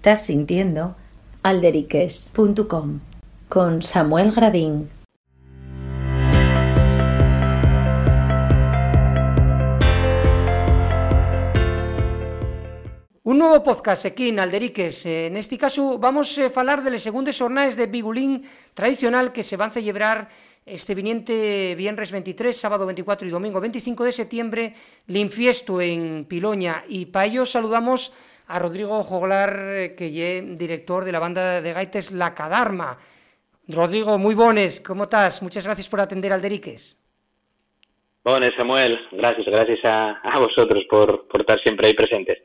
Estás sintiendo alderiques.com con Samuel Gradín. Un nuevo podcast aquí en Alderiques. En este caso vamos a falar de las segundas jornadas de Bigulín tradicional que se van a celebrar este viniente viernes 23, sábado 24 y domingo 25 de septiembre, Linfiesto en Piloña. Y para ello saludamos a Rodrigo Joglar, que es director de la banda de gaites La Cadarma. Rodrigo, muy bones, ¿cómo estás? Muchas gracias por atender Alderiques. Bones, Samuel, gracias, gracias a, vosotros por, por estar siempre ahí presentes.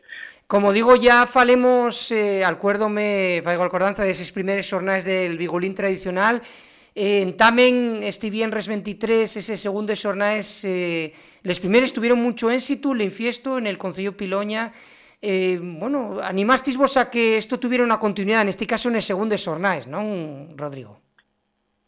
Como digo, ya falemos, eh, acuérdome, faigo acordanza de esas primeras jornadas del Bigolín tradicional, eh, tamén este viernes 23, ese segundo xornais, eh, les primeiros tuvieron mucho éxito, le infiesto en el Concello Piloña, eh, bueno, animastis vos a que esto tuviera una continuidad, en este caso en el segundo xornais, non, Rodrigo?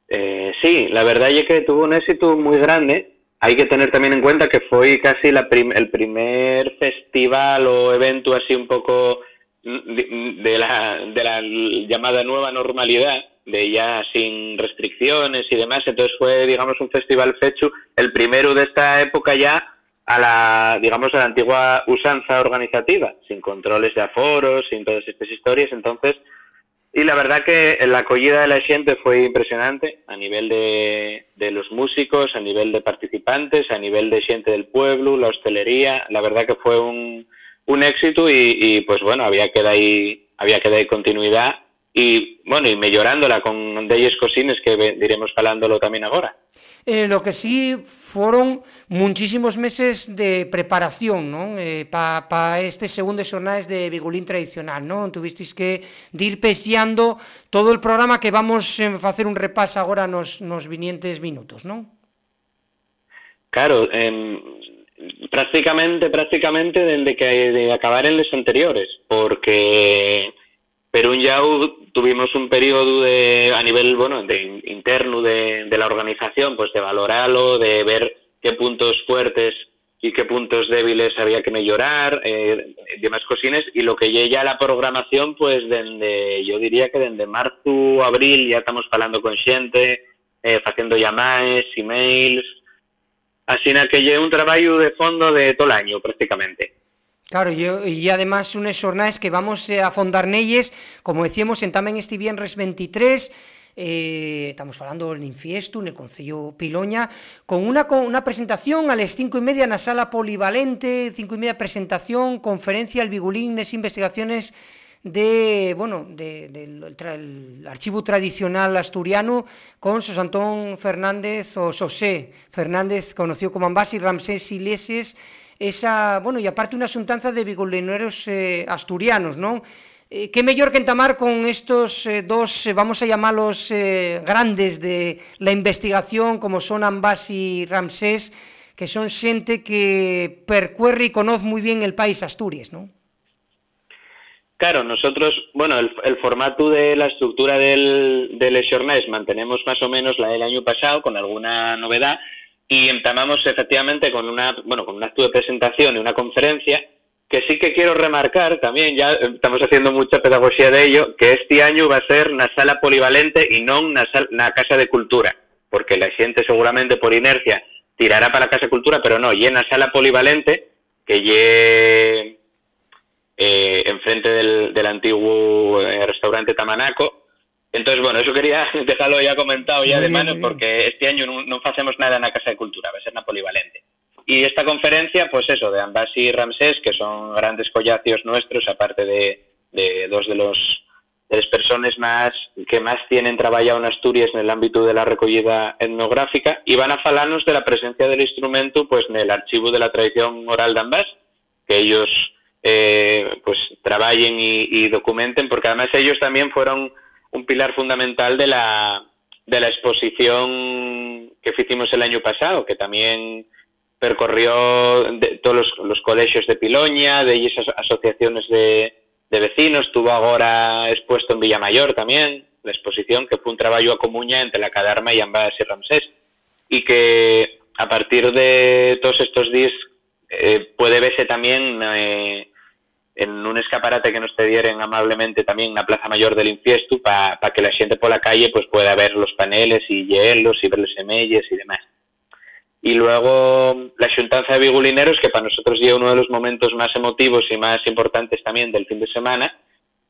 Eh, sí, la verdad es que tuvo un éxito muy grande, Hay que tener también en cuenta que fue casi la el primer festival o evento así un poco de, la, de la llamada nueva normalidad, de ya sin restricciones y demás. Entonces fue, digamos, un festival fecho, el primero de esta época ya a la, digamos, a la antigua usanza organizativa, sin controles de aforos, sin todas estas historias. Entonces, y la verdad que la acogida de la gente fue impresionante a nivel de, de, los músicos, a nivel de participantes, a nivel de gente del pueblo, la hostelería. La verdad que fue un, un éxito y, y, pues bueno, había que dar ahí, había que dar continuidad y bueno, y mellorándola con delles cosines que diremos falándolo también ahora. Eh, lo que sí foron muchísimos meses de preparación non eh, para pa este segundo xornais de Vigulín tradicional. Non? Tuvisteis que dir peseando todo o programa que vamos a hacer un repaso agora nos, nos vinientes minutos, non? Claro, eh, prácticamente, prácticamente dende que de acabar en les anteriores, porque pero ya tuvimos un periodo de, a nivel bueno de interno de, la organización, pues de valorarlo, de ver qué puntos fuertes y qué puntos débiles había que mejorar, eh, demás cosines, y lo que ya la programación, pues desde, yo diría que desde marzo, abril, ya estamos hablando con gente, eh, haciendo llamadas, emails, así que lleve un trabajo de fondo de todo el año prácticamente. Claro, yo, y además unas jornadas que vamos a fondar nelles, como decíamos, en tamén este viernes 23, eh, estamos falando en Infiesto, en el Concello Piloña, con una, con una presentación a las cinco y media na sala polivalente, cinco y media presentación, conferencia al Bigulín, nes investigaciones de, bueno, de, del de, archivo tradicional asturiano con Sos Fernández o José Fernández, conocido como Ambasi Ramsés Iglesias, esa, bueno, y aparte una asuntanza de vigolineros eh, asturianos, ¿no? Eh, qué mejor que entamar con estos eh, dos, eh, vamos a llamarlos eh, grandes de la investigación, como son Ambas y Ramsés, que son xente que percuerre y conoce muy bien el país Asturias, ¿no? Claro, nosotros, bueno, el, formato de la estructura del, del Jornais mantenemos más o menos la del año pasado, con alguna novedad, y entamamos efectivamente con una, bueno, con un acto de presentación y una conferencia que sí que quiero remarcar también, ya estamos haciendo mucha pedagogía de ello, que este año va a ser una sala polivalente y no una, una casa de cultura, porque la gente seguramente por inercia tirará para la casa de cultura, pero no, y en la sala polivalente, que lle eh, enfrente del, del antiguo eh, restaurante Tamanaco, entonces, bueno, eso quería dejarlo ya comentado ya de mano, porque este año no, no hacemos nada en la Casa de Cultura, va a ser una polivalente. Y esta conferencia, pues eso, de Ambas y Ramsés, que son grandes collacios nuestros, aparte de, de dos de los de las personas más que más tienen trabajado en Asturias en el ámbito de la recogida etnográfica y van a falarnos de la presencia del instrumento pues en el archivo de la tradición oral de Ambas, que ellos eh, pues trabajen y, y documenten, porque además ellos también fueron un pilar fundamental de la, de la exposición que hicimos el año pasado, que también percorrió de, todos los, colegios de Piloña, de esas asociaciones de, de, vecinos, tuvo ahora expuesto en Villamayor también, la exposición, que fue un trabajo a comuña entre la Cadarma y Ambas y Ramsés, y que a partir de todos estos días eh, puede verse también eh, en un escaparate que nos cedieron amablemente también la Plaza Mayor del Infiestu para que la gente por la calle pues pueda ver los paneles y hielos y ver los semelles y demás. Y luego la Xuntanza de Bigulineros, que para nosotros lleva uno de los momentos más emotivos y más importantes también del fin de semana,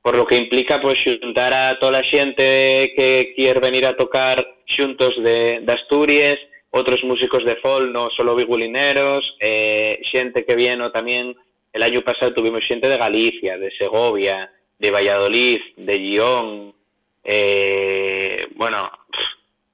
por lo que implica pues a toda la gente que quiere venir a tocar xuntos de, Asturias, otros músicos de folk, no solo bigulineros, eh, xente que viene también, el año pasado tuvimos gente de Galicia, de Segovia, de Valladolid, de Guión, eh, bueno,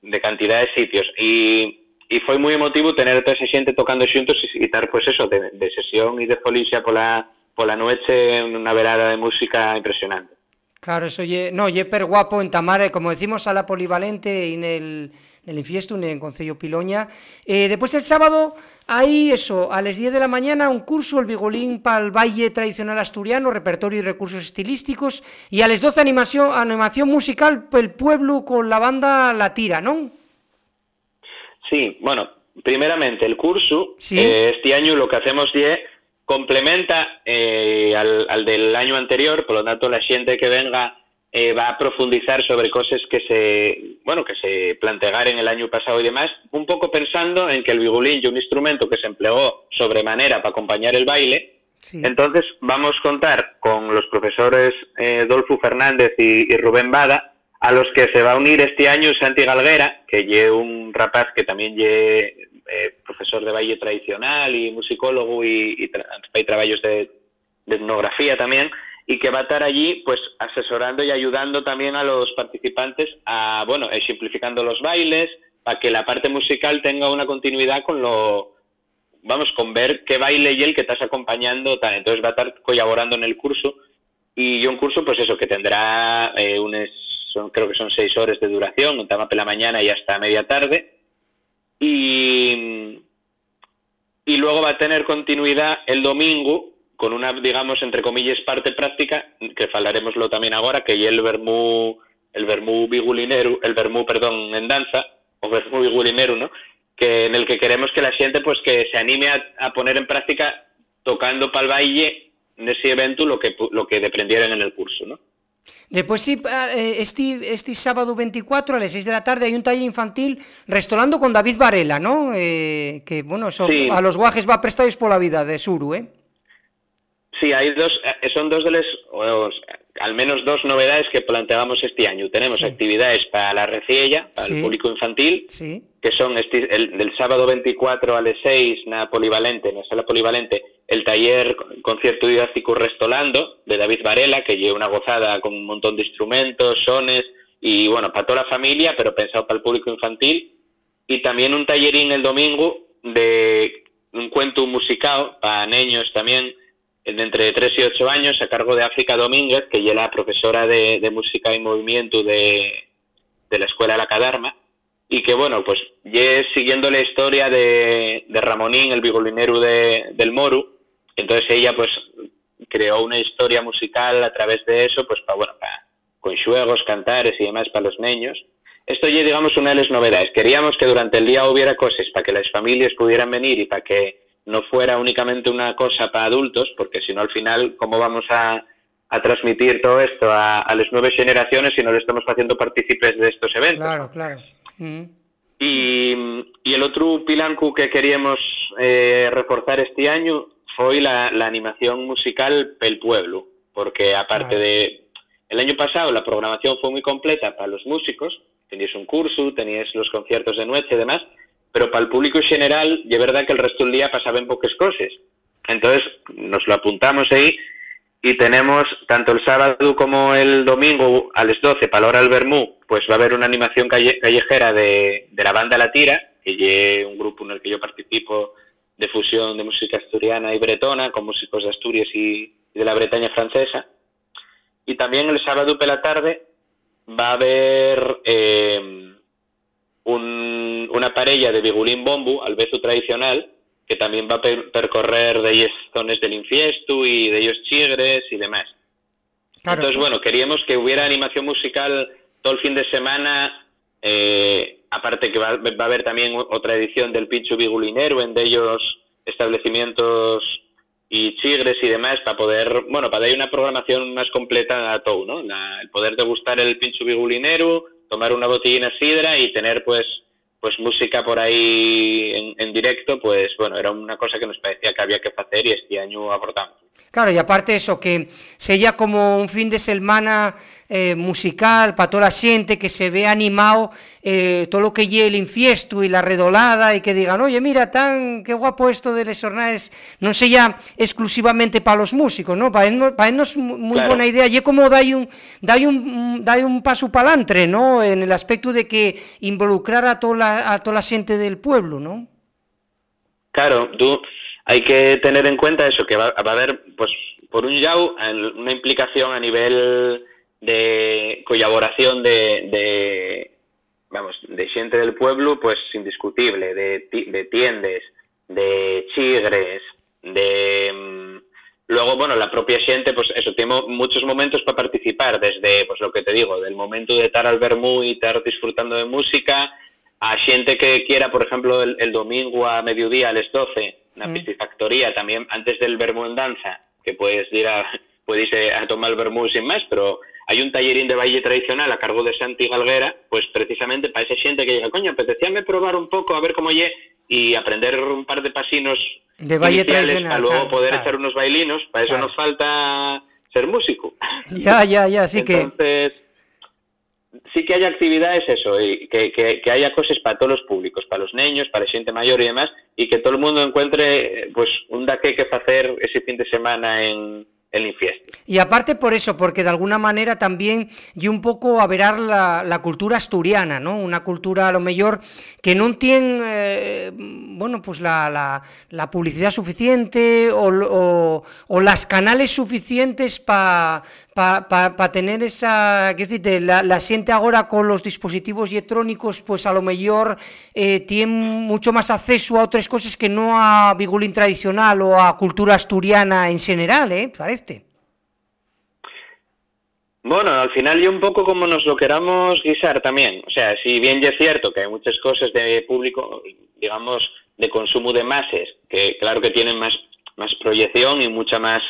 de cantidad de sitios. Y, y foi moi emotivo tener toda esa xente tocando xuntos e estar, pues eso, de, sesión e de folicia pola, pola noche, unha velada de música impresionante. Claro, eso ye, no, ye per guapo en Tamara, como decimos, a la polivalente en el, en el Infiesto, en el Concello Piloña. Eh, después el sábado hay eso, a las 10 de la mañana un curso, el Bigolín para el baile tradicional asturiano, repertorio y recursos estilísticos, y a las 12 animación, animación musical el pueblo con la banda La Tira, ¿no? Sí, bueno, primeramente el curso, ¿Sí? eh, este año lo que hacemos es complementa eh, al, al, del año anterior, por lo tanto la gente que venga eh, va a profundizar sobre cosas que se, bueno, que se plantearon el año pasado y demás, un poco pensando en que el bigulín es un instrumento que se empleó sobremanera para acompañar el baile, sí. entonces vamos a contar con los profesores eh, Dolfo Fernández y, y, Rubén Bada, a los que se va a unir este año Santi Galguera, que es un rapaz que también lle eh, profesor de baile tradicional y musicólogo y, tra y trabajos de, etnografía también, y que va a estar allí pues asesorando y ayudando también a los participantes a, bueno, simplificando los bailes, para que la parte musical tenga una continuidad con lo, vamos, con ver qué baile y el que estás acompañando, tal. entonces va a estar colaborando en el curso, y un curso pues eso, que tendrá eh, unos, son, creo que son seis horas de duración, un tema por la mañana y hasta media tarde, y, y luego va a tener continuidad el domingo con una, digamos, entre comillas, parte práctica, que falaremoslo también ahora, que el vermú, el vermú bigulinero, el vermú, perdón, en danza, o vermú bigulinero, ¿no? Que en el que queremos que la gente, pues, que se anime a, poner en práctica tocando para el baile en ese evento lo que, lo que deprendieran en el curso, ¿no? Después sí, este, este sábado 24 a las 6 de la tarde hay un taller infantil restaurando con David Varela, ¿no? Eh, que, bueno, sí. a los guajes va prestados por la vida de Suru, ¿eh? Sí, hay dos, eh, son dos de las, al menos dos novedades que planteamos este año. Tenemos sí. actividades para la reciella, para sí. el público infantil, sí. que son este, el, del sábado 24 a las 6 na polivalente, en la sala polivalente, el taller concierto didáctico Restolando de David Varela, que lleva una gozada con un montón de instrumentos, sones y bueno, para toda la familia, pero pensado para el público infantil. Y también un tallerín el domingo de un cuento musical para niños también, de entre 3 y 8 años, a cargo de África Domínguez, que es la profesora de, música y movimiento de, la Escuela La Cadarma y que bueno, pues ya siguiendo la historia de, de Ramonín, el vigolinero de, del Moru, entonces ella pues creó una historia musical a través de eso, pues para, bueno, para, con juegos, cantares y demás para los niños. Esto ya digamos una de las novedades. Queríamos que durante el día hubiera cosas para que las familias pudieran venir y para que no fuera únicamente una cosa para adultos, porque si no al final, ¿cómo vamos a, a transmitir todo esto a, a, las nuevas generaciones si no le estamos haciendo partícipes de estos eventos? Claro, claro. Mm. Y, y, el otro pilanco que queríamos eh, reforzar este año fue la, la, animación musical pel pueblo, porque aparte de el año pasado la programación fue muy completa para los músicos, teníais un curso, teníais los conciertos de noche y demás, pero para el público en general, de verdad que el resto del día pasaban pocas cosas. Entonces nos lo apuntamos ahí y tenemos tanto el sábado como el domingo a las 12 para la hora del Bermú, pues va a haber una animación calle, callejera de, de, la banda La Tira, que es un grupo en el que yo participo de fusión de música asturiana y bretona, con músicos de Asturias y, y de la Bretaña francesa. Y también el sábado por la tarde va a haber eh, un, una parella de bigulín bombu, al beso tradicional, que también va a per percorrer de ellos zonas del infiesto y de ellos chigres y demás. Claro. Entonces, bueno, queríamos que hubiera animación musical todo el fin de semana, eh, aparte que va, va, a haber también otra edición del Pincho Bigulinero, en de ellos establecimientos y chigres y demás para poder, bueno, para dar una programación más completa a todo, ¿no? el poder degustar el pincho bigulinero, tomar una botellina sidra y tener pues pues música por ahí en, directo, pues bueno, era una cosa que nos parecía que había que hacer y este año abordamos. Claro, y aparte eso, que sería como un fin de semana eh, musical para toda la gente, que se ve animado eh, todo lo que lleve el infiesto y la redolada y que digan, oye, mira, tan qué guapo esto de les jornales, no sea exclusivamente para los músicos, ¿no? Para ellos, para es muy buena idea, y como dai un, dai un, dai un paso para adelante, ¿no? En el aspecto de que involucrar a toda la, a toda la gente del pueblo, ¿no? Claro, tú hay que tener en cuenta eso, que va, a haber, pues, por un lado, una implicación a nivel de colaboración de, vamos, de gente del pueblo, pues indiscutible, de, de tiendes, de chigres, de... Mm, luego, bueno, la propia gente, pues eso, tengo muchos momentos para participar, desde, pues lo que te digo, del momento de estar al vermú y estar disfrutando de música, a gente que quiera, por ejemplo, el, domingo a mediodía a las 12, una mm. piscifactoría también antes del vermú en danza, que puedes ir a, puedes ir a tomar el vermú sin más, pero hay un tallerín de baile tradicional a cargo de Santi Galguera, pues precisamente para esa gente que llega, coño, apetecíame probar un poco a ver cómo lle y aprender un par de pasinos de baile tradicional para luego poder echar unos bailinos, para eso nos falta ser músico. Ya, ya, ya, sí que Entonces, sí que haya actividades, eso, y que, que, haya cosas para todos los públicos, para los niños, para la gente mayor y demás, y que todo el mundo encuentre pues un daque que hacer ese fin de semana en, el infiesto. Y aparte por eso, porque de alguna manera también y un poco a verar la, la, cultura asturiana, ¿no? Una cultura a lo mejor que no tiene, eh, bueno, pues la, la, la publicidad suficiente o, o, o, las canales suficientes para pa, pa, tener esa, qué decirte, la, la ahora con los dispositivos electrónicos, pues a lo mejor eh, tiene mucho más acceso a otras cosas que no a Bigulín tradicional o a cultura asturiana en general, ¿eh? Parece. Bueno, al final y un poco como nos lo queramos guisar también. O sea, si bien ya es cierto que hay muchas cosas de público, digamos, de consumo de masas, que claro que tienen más, más proyección y mucha más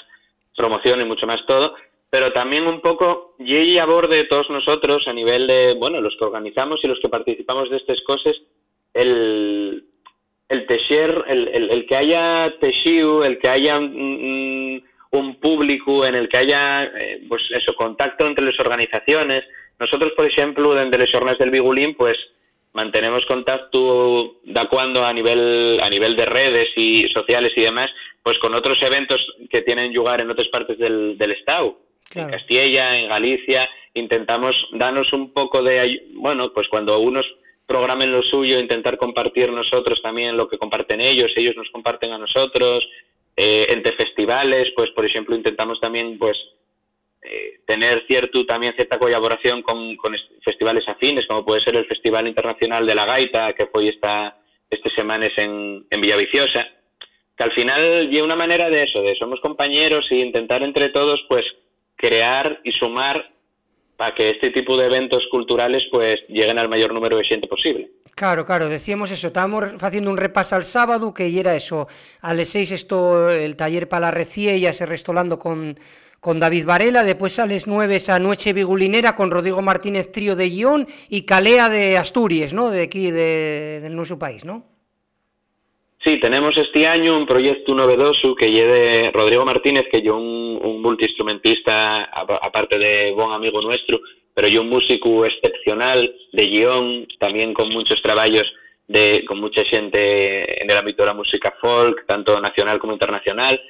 promoción y mucho más todo, pero también un poco y a borde de todos nosotros a nivel de, bueno, los que organizamos y los que participamos de estas cosas, el, el el, el, que haya tejido, el que haya un público en el que haya eh, pues eso contacto entre las organizaciones. Nosotros por ejemplo desde las jornadas del Bigulín pues mantenemos contacto de cuando a nivel a nivel de redes y sociales y demás pues con otros eventos que tienen lugar en otras partes del, del estado en Castilla en Galicia intentamos darnos un poco de bueno pues cuando unos programen lo suyo intentar compartir nosotros también lo que comparten ellos ellos nos comparten a nosotros eh, entre festivales, pues por ejemplo intentamos también pues eh, tener cierto también cierta colaboración con, festivales afines, como puede ser el Festival Internacional de la Gaita, que fue esta, este semanas en, en Villaviciosa, que al final lleva una manera de eso, de somos compañeros y intentar entre todos pues crear y sumar para que este tipo de eventos culturales pues lleguen al mayor número de gente posible. Claro, claro, decíamos eso, estábamos haciendo un repaso al sábado, que era eso, a las seis esto, el taller para la reciella, se restolando con, con David Varela, después a las nueve esa noche bigulinera con Rodrigo Martínez Trío de Guión y Calea de Asturias, ¿no?, de aquí, de, nuestro país, ¿no? Sí, tenemos este año un proyecto novedoso que lleve Rodrigo Martínez, que yo un, un multiinstrumentista, aparte de buen amigo nuestro, pero yo un músico excepcional de guion, también con muchos trabajos de, con mucha gente en el ámbito de la música folk, tanto nacional como internacional,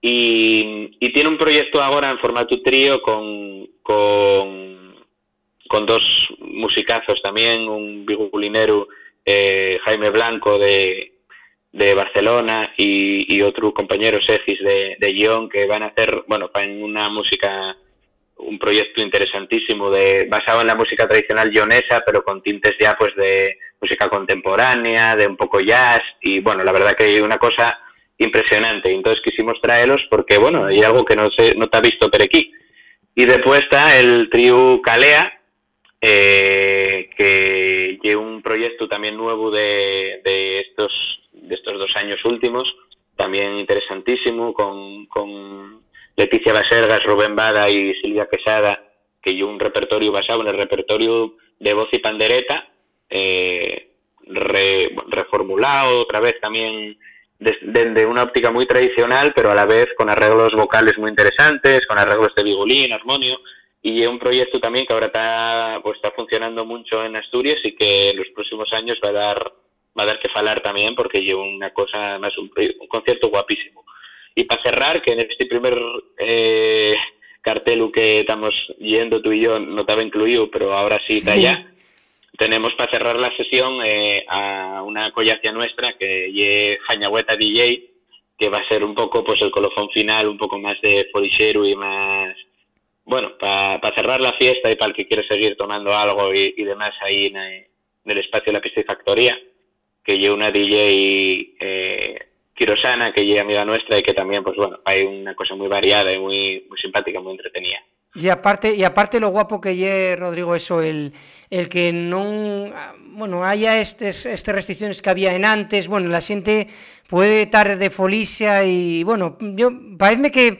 y, tiene un proyecto ahora en formato trío con, con, dos musicazos también, un bigulinero eh, Jaime Blanco de, de Barcelona y, otro compañero Segis de, de que van a hacer, bueno, en una música un proyecto interesantísimo de basado en la música tradicional leonesa, pero con tintes ya pues de música contemporánea, de un poco jazz y bueno, la verdad que una cosa impresionante. Entonces quisimos traerlos porque bueno, hay algo que no se no te ha visto por aquí. Y después está el trío Calea, eh, que lleva un proyecto también nuevo de, de estos de estos dos años últimos también interesantísimo, con, con Leticia Basergas, Rubén Bada y Silvia Quesada, que yo un repertorio basado en el repertorio de voz y pandereta, eh, reformulado otra vez también desde una óptica muy tradicional, pero a la vez con arreglos vocales muy interesantes, con arreglos de vigolín, armonio, y un proyecto también que ahora está, pues, está funcionando mucho en Asturias y que en los próximos años va a dar va a dar que falar también porque lleva una cosa más un, concierto guapísimo. Y para cerrar que en este primer eh, cartel que estamos yendo tú y yo no estaba incluido pero ahora sí está ya tenemos para cerrar la sesión eh, a una collacia nuestra que es Jañagüeta DJ, que va a ser un poco pues el colofón final, un poco más de folichero y más, bueno, para cerrar la fiesta y para el que quiere seguir tomando algo y, demás ahí en, el espacio de la y factoría, que lleva una DJ eh, Quirosana, que llega amiga nuestra y que también, pues bueno, hay una cosa muy variada y muy, muy simpática, muy entretenida. Y aparte, y aparte lo guapo que lle, Rodrigo, eso, el, el que no bueno, haya estas este restricciones que había en antes, bueno, la gente puede estar de folicia y, bueno, yo, parece que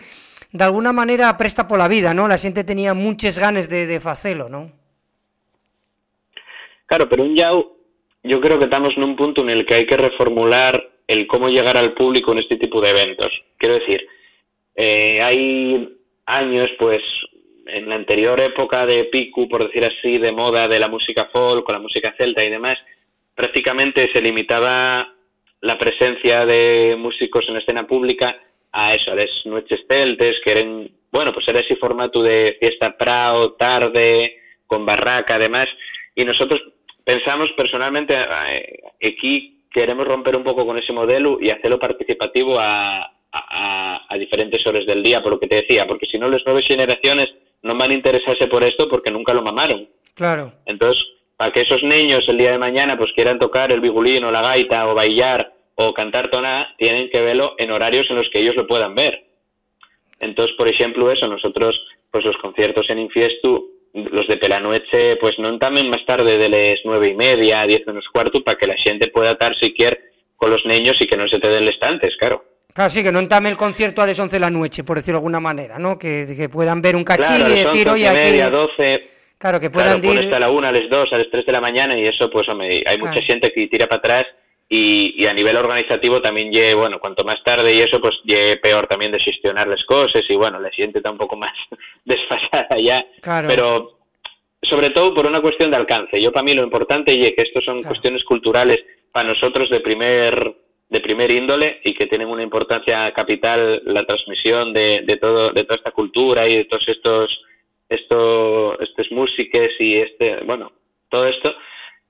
de alguna manera presta por la vida, ¿no? La gente tenía muchas ganas de, de facelo, ¿no? Claro, pero un yao, yo creo que estamos en un punto en el que hay que reformular el cómo llegar al público en este tipo de eventos. Quiero decir, eh, hay años, pues, en la anterior época de piku, por decir así, de moda de la música folk, con la música celta y demás, prácticamente se limitaba la presencia de músicos en la escena pública a eso, a las noches celtes, que eran, bueno, pues era ese formato de fiesta prao, tarde, con barraca, además, y nosotros pensamos personalmente, eh, aquí queremos romper un poco con ese modelo y hacerlo participativo a, a, diferentes horas del día, por lo que te decía, porque si no, las nuevas generaciones no van a interesarse por esto porque nunca lo mamaron. Claro. Entonces, para que esos niños el día de mañana pues quieran tocar el bigulín o la gaita o bailar o cantar toná, tienen que verlo en horarios en los que ellos lo puedan ver. Entonces, por ejemplo, eso, nosotros, pues los conciertos en Infiestu, los de Pelanoeche, pues no también más tarde de las nueve y media, diez menos cuarto, para que la gente pueda estar siquiera con los niños y que no se te den estantes, claro. Claro, sí, que no entame el concierto a las 11 de la noche, por decirlo de alguna manera, ¿no? Que, que puedan ver un cachín y decir, oye, aquí... Media, 12... Claro, que puedan claro, hasta la 1, a las 2, a las 3 de la mañana y eso, pues, hombre, hay mucha gente que tira para atrás y, y, a nivel organizativo también lle, bueno, cuanto más tarde y eso, pues lle peor también de gestionar las cosas y, bueno, la gente está un poco más desfasada ya. Claro. Pero, sobre todo por una cuestión de alcance. Yo, para mí, lo importante es que estos son claro. cuestiones culturales para nosotros de primer de primer índole y que tienen una importancia capital la transmisión de, de, todo, de toda esta cultura y de todos estos, estos, estas músicas y este, bueno, todo esto,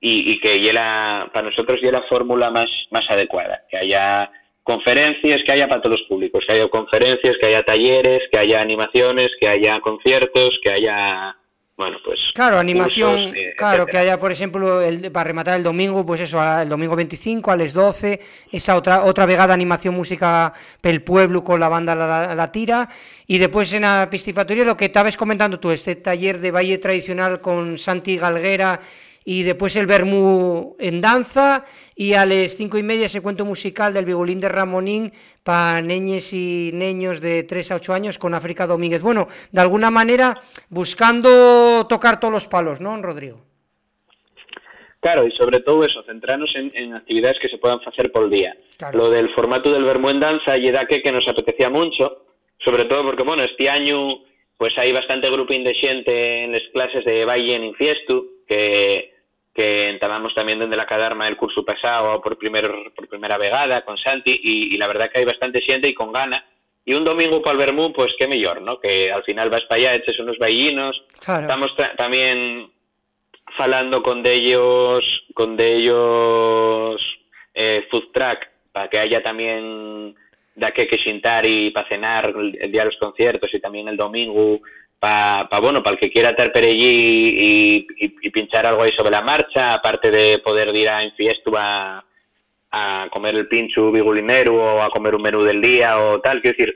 y, y que la, para nosotros ya la fórmula más, más adecuada, que haya conferencias, que haya para todos los públicos, que haya conferencias, que haya talleres, que haya animaciones, que haya conciertos, que haya bueno, pues... Claro, animación, eh, claro, que haya, por ejemplo, el, para rematar el domingo, pues eso, el domingo 25 a las 12, esa otra otra vegada animación música pel pueblo con la banda La, la Tira, y después en la pistifactoría lo que estabas comentando tú, este taller de baile tradicional con Santi Galguera y después el Bermú en danza y a las cinco y media ese cuento musical del Vigolín de Ramonín para niñes y niños de 3 a 8 años con África Domínguez. Bueno, de alguna manera buscando tocar todos los palos, ¿no, Rodrigo? Claro, y sobre todo eso, centrarnos en, en actividades que se puedan hacer por día. Claro. Lo del formato del Bermú en danza y da que, que nos apetecía mucho, sobre todo porque, bueno, este año pues hay bastante grupín de xente en las clases de baile en Infiestu, que que entabamos también desde la Cadarma el curso pasado por, primer, por primera vegada con Santi y, y, la verdad que hay bastante gente y con gana. Y un domingo para el Bermú, pues qué mejor, ¿no? Que al final vas para allá, eches unos baillinos. Claro. Estamos también falando con de ellos, con de ellos eh, food track, para que haya también de que que xintar y para cenar el, el día de los conciertos y también el domingo para pa, bueno, para el que quiera estar por allí y, y, y, pinchar algo ahí sobre la marcha, aparte de poder ir a Infiestu a, a comer el pincho bigulinero o a comer un menú del día o tal, quiero decir,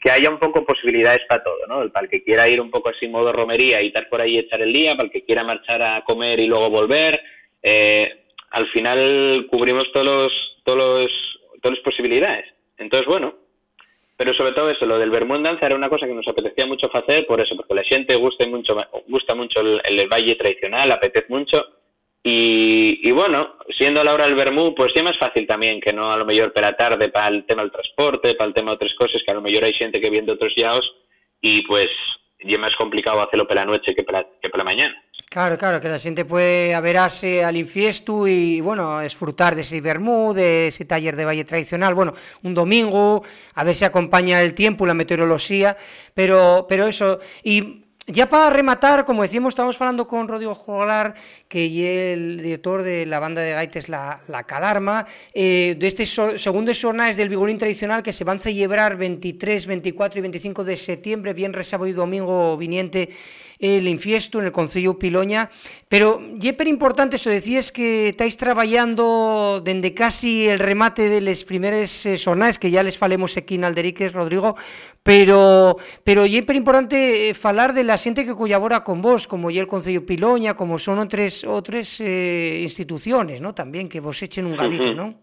que haya un poco posibilidades para todo, ¿no? Para el que quiera ir un poco así modo romería y estar por ahí echar el día, para el que quiera marchar a comer y luego volver, eh, al final cubrimos todos los, todos los, todas las posibilidades. Entonces, bueno, pero sobre todo eso, lo del vermú danza era una cosa que nos apetecía mucho hacer, por eso, porque la gente gusta mucho, gusta mucho el, valle tradicional, apetece mucho, y, bueno, siendo la hora del vermú, pues ya más fácil también que no a lo mejor para la tarde para el tema del transporte, para el tema de otras cosas, que a lo mejor hay gente que viene de otros yaos y pues ya más complicado hacerlo para la noche que para, que para la mañana. Claro, claro, que la gente puede averarse al infiesto y, bueno, disfrutar de ese vermú, de ese taller de valle tradicional, bueno, un domingo, a ver si acompaña el tiempo, la meteorología, pero, pero eso, y ya para rematar, como decíamos, estamos hablando con Rodrigo Joglar, que es el director de la banda de gaites La, la Cadarma, eh, de este segundo jornales del Vigolín tradicional que se van a celebrar 23, 24 y 25 de septiembre, bien sábado y domingo viniente el infiesto en el Concello Piloña, pero yeper importante, eso decías que estáis trabajando desde casi el remate de las primeras eh, que ya les falemos aquí en Alderiques, Rodrigo, pero pero yeper importante eh, falar de la gente que colabora con vos, como ya el Concello Piloña, como son otras otras eh, instituciones, ¿no? También que vos echen un gavito, ¿no?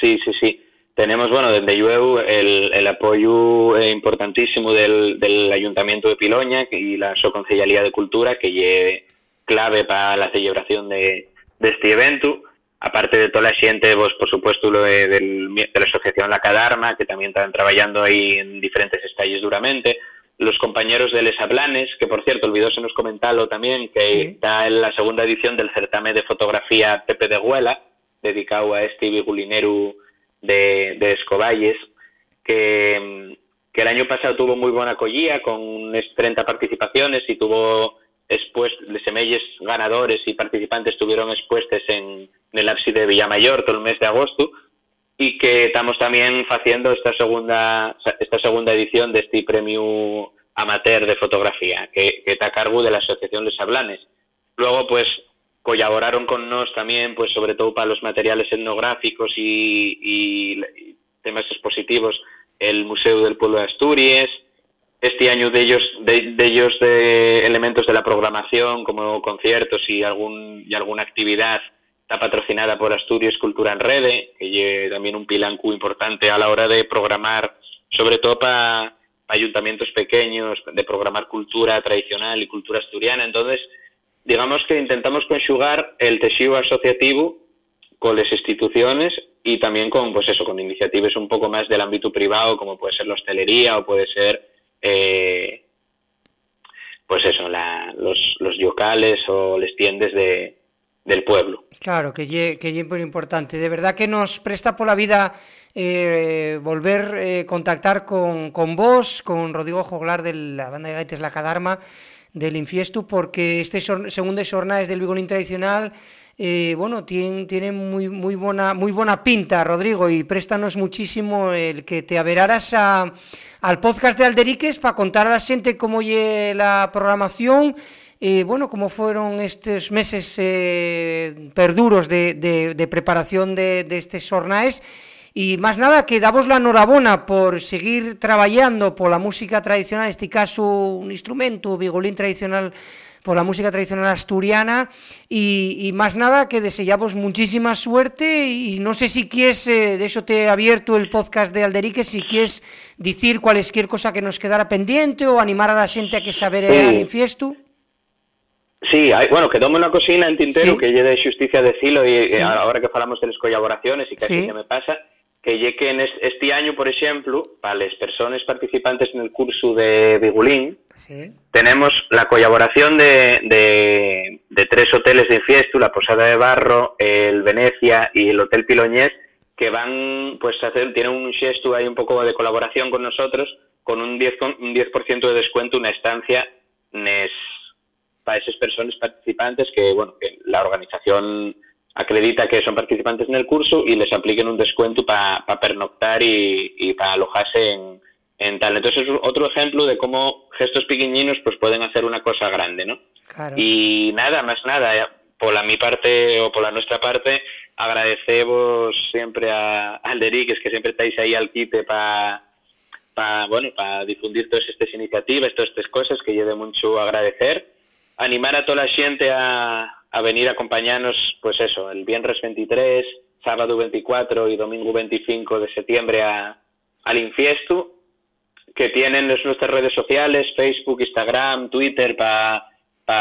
Sí, sí, sí. Tenemos, bueno, desde UEU el, el apoyo eh, importantísimo del, del, Ayuntamiento de Piloña y la Soconcellalía de Cultura, que es clave para la celebración de, de, este evento. Aparte de toda la gente, pues, por supuesto, lo de, de, la Asociación La Cadarma, que también están trabajando ahí en diferentes estalles duramente. Los compañeros de Les Hablanes, que por cierto, olvidóse comentarlo también, que sí. está en la segunda edición del certamen de fotografía Pepe de Huela, dedicado a este vigulinero de, de Escoballes, que, que, el año pasado tuvo muy buena acogida, con 30 participaciones y tuvo expuestos, semelles ganadores y participantes estuvieron expuestos en, en el ábside de Villamayor todo el mes de agosto y que estamos también haciendo esta segunda esta segunda edición de este premio amateur de fotografía que, que está a cargo de la Asociación Les Hablanes. Luego, pues, colaboraron con nos también, pues sobre todo para los materiales etnográficos y, temas expositivos, el Museo del Pueblo de Asturias. Este año de ellos, de, de, ellos de elementos de la programación, como conciertos y algún y alguna actividad, está patrocinada por Asturias Cultura en Rede, que lleva también un pilancu importante a la hora de programar, sobre todo para ayuntamientos pequeños, de programar cultura tradicional y cultura asturiana. Entonces, digamos que intentamos conjugar el tejido asociativo con las instituciones y también con, pues eso, con iniciativas un poco más del ámbito privado, como puede ser la hostelería o puede ser, eh, pues eso, la, los, los locales o las tiendas de, del pueblo. Claro, que lle, que muy importante. De verdad que nos presta por la vida eh, volver eh, contactar con, con vos, con Rodrigo Joglar de la banda de Gaites La Cadarma, del Infiesto, porque este segundo jornada del Vigolín tradicional eh, bueno, tiene, tiene muy, muy, buena, muy buena pinta, Rodrigo, y préstanos muchísimo el que te averaras a, al podcast de Alderiques para contar a la gente cómo lle la programación, eh, bueno, cómo fueron estos meses eh, perduros de, de, preparación de, de jornades, Y máis nada, que damos la enhorabona por seguir traballando pola música tradicional, este caso un instrumento, o vigolín tradicional pola música tradicional asturiana y, y más nada que deseamos muchísima suerte y no sé si quieres, eh, de hecho te he abierto el podcast de Alderique, si quieres decir cualquier cosa que nos quedara pendiente o animar a la xente a que saber sí. al infiesto. Sí, hay, bueno, quedóme unha cocina en tintero sí. que lle de xusticia decilo e sí. ahora que falamos de las colaboraciones e que sí. así me pasa, que lle que en este año, por ejemplo, para las personas participantes en el curso de Bigulín, sí. tenemos la colaboración de, de, de, tres hoteles de infiesto, la Posada de Barro, el Venecia y el Hotel Piloñés, que van, pues, a hacer, tienen un gesto ahí un poco de colaboración con nosotros, con un 10%, un 10 de descuento, una estancia nes, para esas personas participantes que, bueno, que la organización acredita que son participantes en el curso y les apliquen un descuento para pa pernoctar y, y para alojarse en, en, tal. Entonces es otro ejemplo de cómo gestos pequeñinos pues pueden hacer una cosa grande, ¿no? Claro. Y nada, más nada, por la mi parte o por la nuestra parte, agradecemos siempre a Alderiques que siempre estáis ahí al quite para pa, bueno, para difundir todas estas iniciativas, todas estas cosas que yo de mucho agradecer. Animar a toda la gente a, a venir a acompañarnos, pues eso, el viernes 23, sábado 24 y domingo 25 de septiembre a, al Infiestu, que tienen nuestras redes sociales, Facebook, Instagram, Twitter, para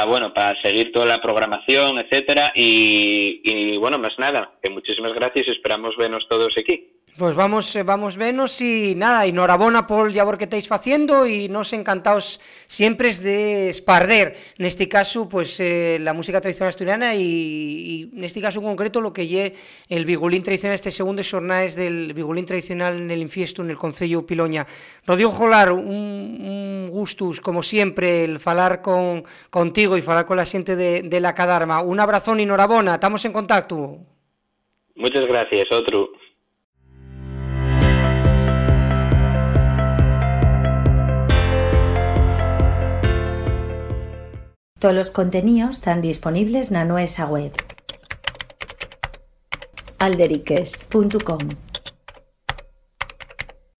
bueno, para seguir toda la programación, etcétera. Y, y bueno, más nada, que muchísimas gracias, esperamos vernos todos aquí. Pues vamos, eh, vamos venos y nada, enhorabuena por el labor que estáis haciendo y nos encantados siempre es de esparder, en este caso, pues eh, la música tradicional asturiana y, en este caso en concreto lo que lle el vigulín tradicional, este segundo es del vigulín tradicional en el infiesto en el Concello Piloña. Rodrigo Jolar, un, gustus, como siempre, el falar con, contigo y falar con la gente de, la Cadarma. Un abrazón y enhorabuena, estamos en contacto. Muchas gracias, otro. Todos los contenidos están disponibles en nuestra web alderiques.com